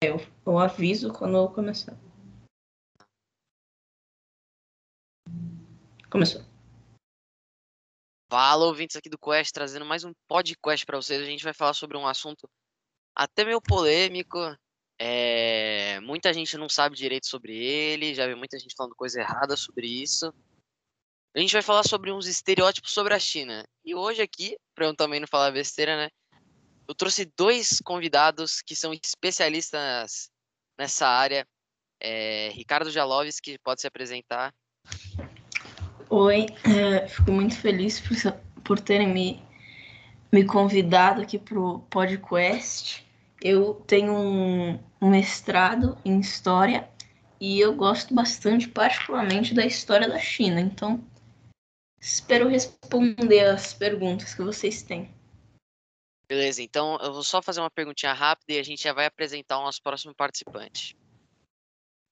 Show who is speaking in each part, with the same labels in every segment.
Speaker 1: eu, eu aviso quando eu começar. Começou.
Speaker 2: Fala, ouvintes aqui do Quest, trazendo mais um podcast para vocês. A gente vai falar sobre um assunto até meio polêmico. É... Muita gente não sabe direito sobre ele, já vi muita gente falando coisa errada sobre isso. A gente vai falar sobre uns estereótipos sobre a China. E hoje aqui, para eu também não falar besteira, né? Eu trouxe dois convidados que são especialistas nessa área. É... Ricardo Jaloves, que pode se apresentar.
Speaker 1: Oi, é, fico muito feliz por, por terem me, me convidado aqui para o podcast. Eu tenho um, um mestrado em História e eu gosto bastante, particularmente, da história da China. Então, espero responder as perguntas que vocês têm.
Speaker 2: Beleza, então eu vou só fazer uma perguntinha rápida e a gente já vai apresentar o nosso próximo participante.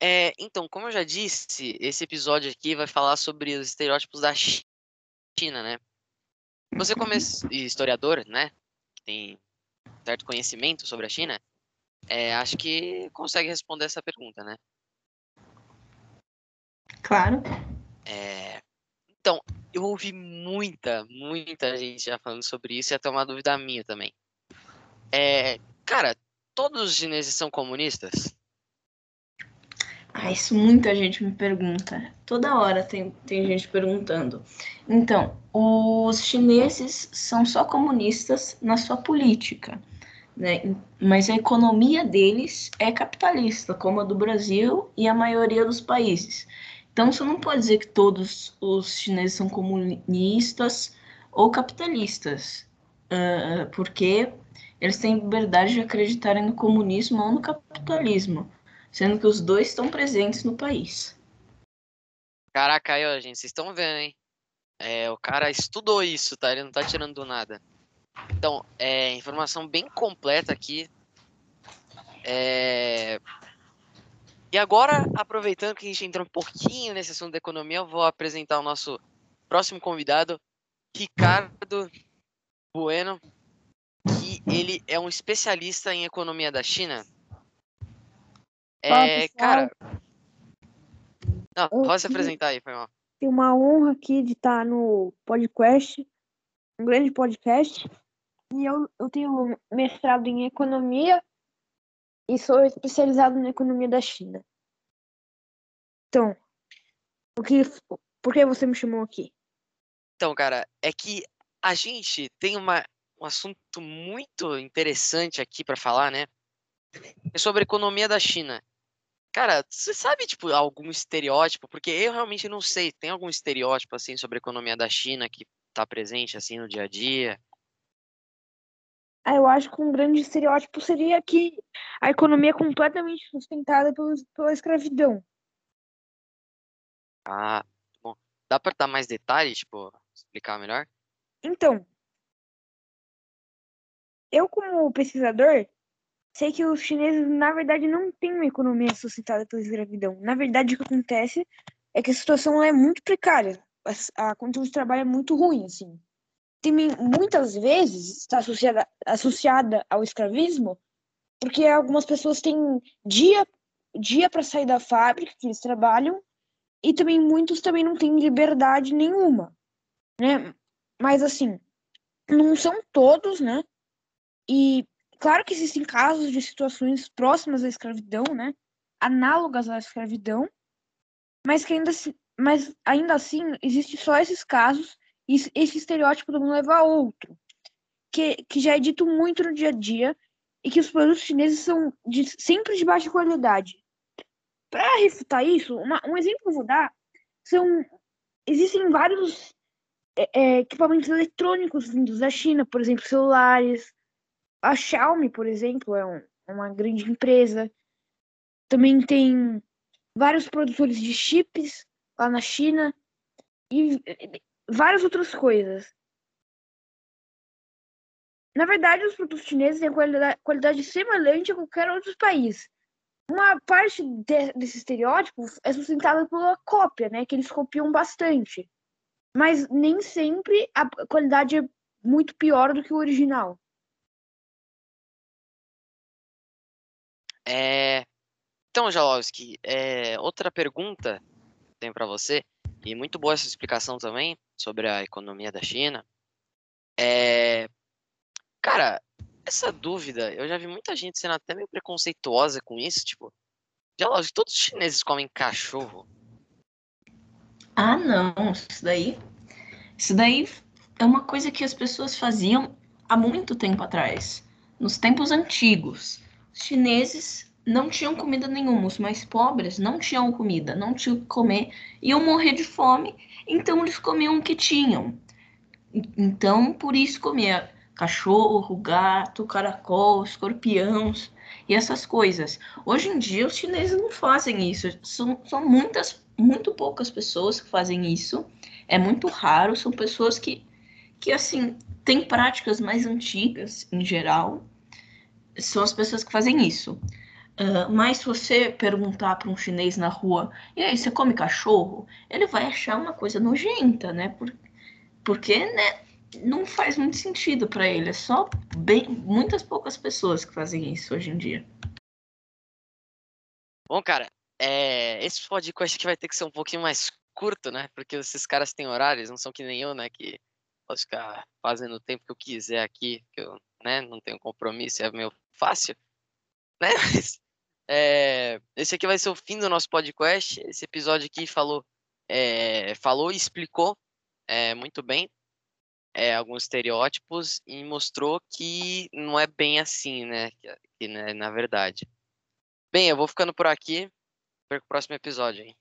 Speaker 2: É, então, como eu já disse, esse episódio aqui vai falar sobre os estereótipos da China, né? Você como historiador, né, que tem certo conhecimento sobre a China, é, acho que consegue responder essa pergunta, né?
Speaker 1: Claro.
Speaker 2: É, então, eu ouvi muita, muita gente já falando sobre isso e até uma dúvida minha também. É, cara, todos os chineses são comunistas?
Speaker 1: Ah, isso muita gente me pergunta. Toda hora tem, tem gente perguntando. Então, os chineses são só comunistas na sua política, né? mas a economia deles é capitalista, como a do Brasil e a maioria dos países. Então, você não pode dizer que todos os chineses são comunistas ou capitalistas, uh, porque eles têm liberdade de acreditarem no comunismo ou no capitalismo sendo que os dois estão presentes no país.
Speaker 2: Caraca, aí, ó, gente, vocês estão vendo, hein? É, o cara estudou isso, tá? Ele não tá tirando do nada. Então, é, informação bem completa aqui. É... E agora, aproveitando que a gente entrou um pouquinho nesse assunto da economia, eu vou apresentar o nosso próximo convidado, Ricardo Bueno, que ele é um especialista em economia da China. É, cara. Não, pode se apresentar aí, foi mal.
Speaker 3: Tenho uma honra aqui de estar no podcast, um grande podcast. E eu, eu tenho mestrado em economia e sou especializado na economia da China. Então, o que, por que você me chamou aqui?
Speaker 2: Então, cara, é que a gente tem uma, um assunto muito interessante aqui para falar, né? É sobre a economia da China. Cara, você sabe, tipo, algum estereótipo? Porque eu realmente não sei. Tem algum estereótipo, assim, sobre a economia da China que tá presente, assim, no dia a dia?
Speaker 3: Ah, eu acho que um grande estereótipo seria que a economia é completamente sustentada pelo, pela escravidão.
Speaker 2: Ah, bom. Dá para dar mais detalhes, tipo, explicar melhor?
Speaker 3: Então, eu como pesquisador, sei que os chineses, na verdade, não têm uma economia sustentada pela escravidão. Na verdade, o que acontece é que a situação é muito precária. A, a condição de trabalho é muito ruim, assim. Tem, muitas vezes está associada, associada ao escravismo, porque algumas pessoas têm dia dia para sair da fábrica que eles trabalham e também muitos também não têm liberdade nenhuma, né? Mas assim, não são todos, né? E Claro que existem casos de situações próximas à escravidão, né? Análogas à escravidão, mas que ainda, mas ainda assim existe só esses casos esse estereótipo não leva a outro, que, que já é dito muito no dia a dia e que os produtos chineses são de, sempre de baixa qualidade. Para refutar isso, uma, um exemplo que eu vou dar são existem vários é, é, equipamentos eletrônicos vindos da China, por exemplo, celulares, a Xiaomi, por exemplo, é um, uma grande empresa. Também tem vários produtores de chips lá na China e várias outras coisas. Na verdade, os produtos chineses têm qualidade, qualidade semelhante a qualquer outro país. Uma parte de, desse estereótipo é sustentada pela cópia, né? Que eles copiam bastante. Mas nem sempre a qualidade é muito pior do que o original.
Speaker 2: É... Então, Jalowski, é... outra pergunta que tenho para você, e muito boa essa explicação também sobre a economia da China. É... Cara, essa dúvida, eu já vi muita gente sendo até meio preconceituosa com isso, tipo, Jalowski, todos os chineses comem cachorro.
Speaker 1: Ah, não, isso daí. Isso daí é uma coisa que as pessoas faziam há muito tempo atrás. Nos tempos antigos, os chineses não tinham comida nenhuma, os mais pobres não tinham comida, não tinham o que comer, iam morrer de fome, então eles comiam o que tinham. Então, por isso comia cachorro, gato, caracol, escorpiões e essas coisas. Hoje em dia, os chineses não fazem isso. São, são muitas, muito poucas pessoas que fazem isso. É muito raro. São pessoas que, que assim, têm práticas mais antigas, em geral. São as pessoas que fazem isso. Uh, mas se você perguntar para um chinês na rua, e aí, você come cachorro? Ele vai achar uma coisa nojenta, né? Por, porque, né? não faz muito sentido para ele. É só bem, muitas poucas pessoas que fazem isso hoje em dia.
Speaker 2: Bom, cara, é, esse podcast aqui vai ter que ser um pouquinho mais curto, né? Porque esses caras têm horários, não são que nem eu, né? Que posso ficar fazendo o tempo que eu quiser aqui, que eu né, não tenho compromisso, é meio fácil, né? Mas, é, esse aqui vai ser o fim do nosso podcast. Esse episódio aqui falou, é, falou e explicou é, muito bem alguns estereótipos e mostrou que não é bem assim, né? Que, que né, na verdade. Bem, eu vou ficando por aqui. Perco o próximo episódio, hein?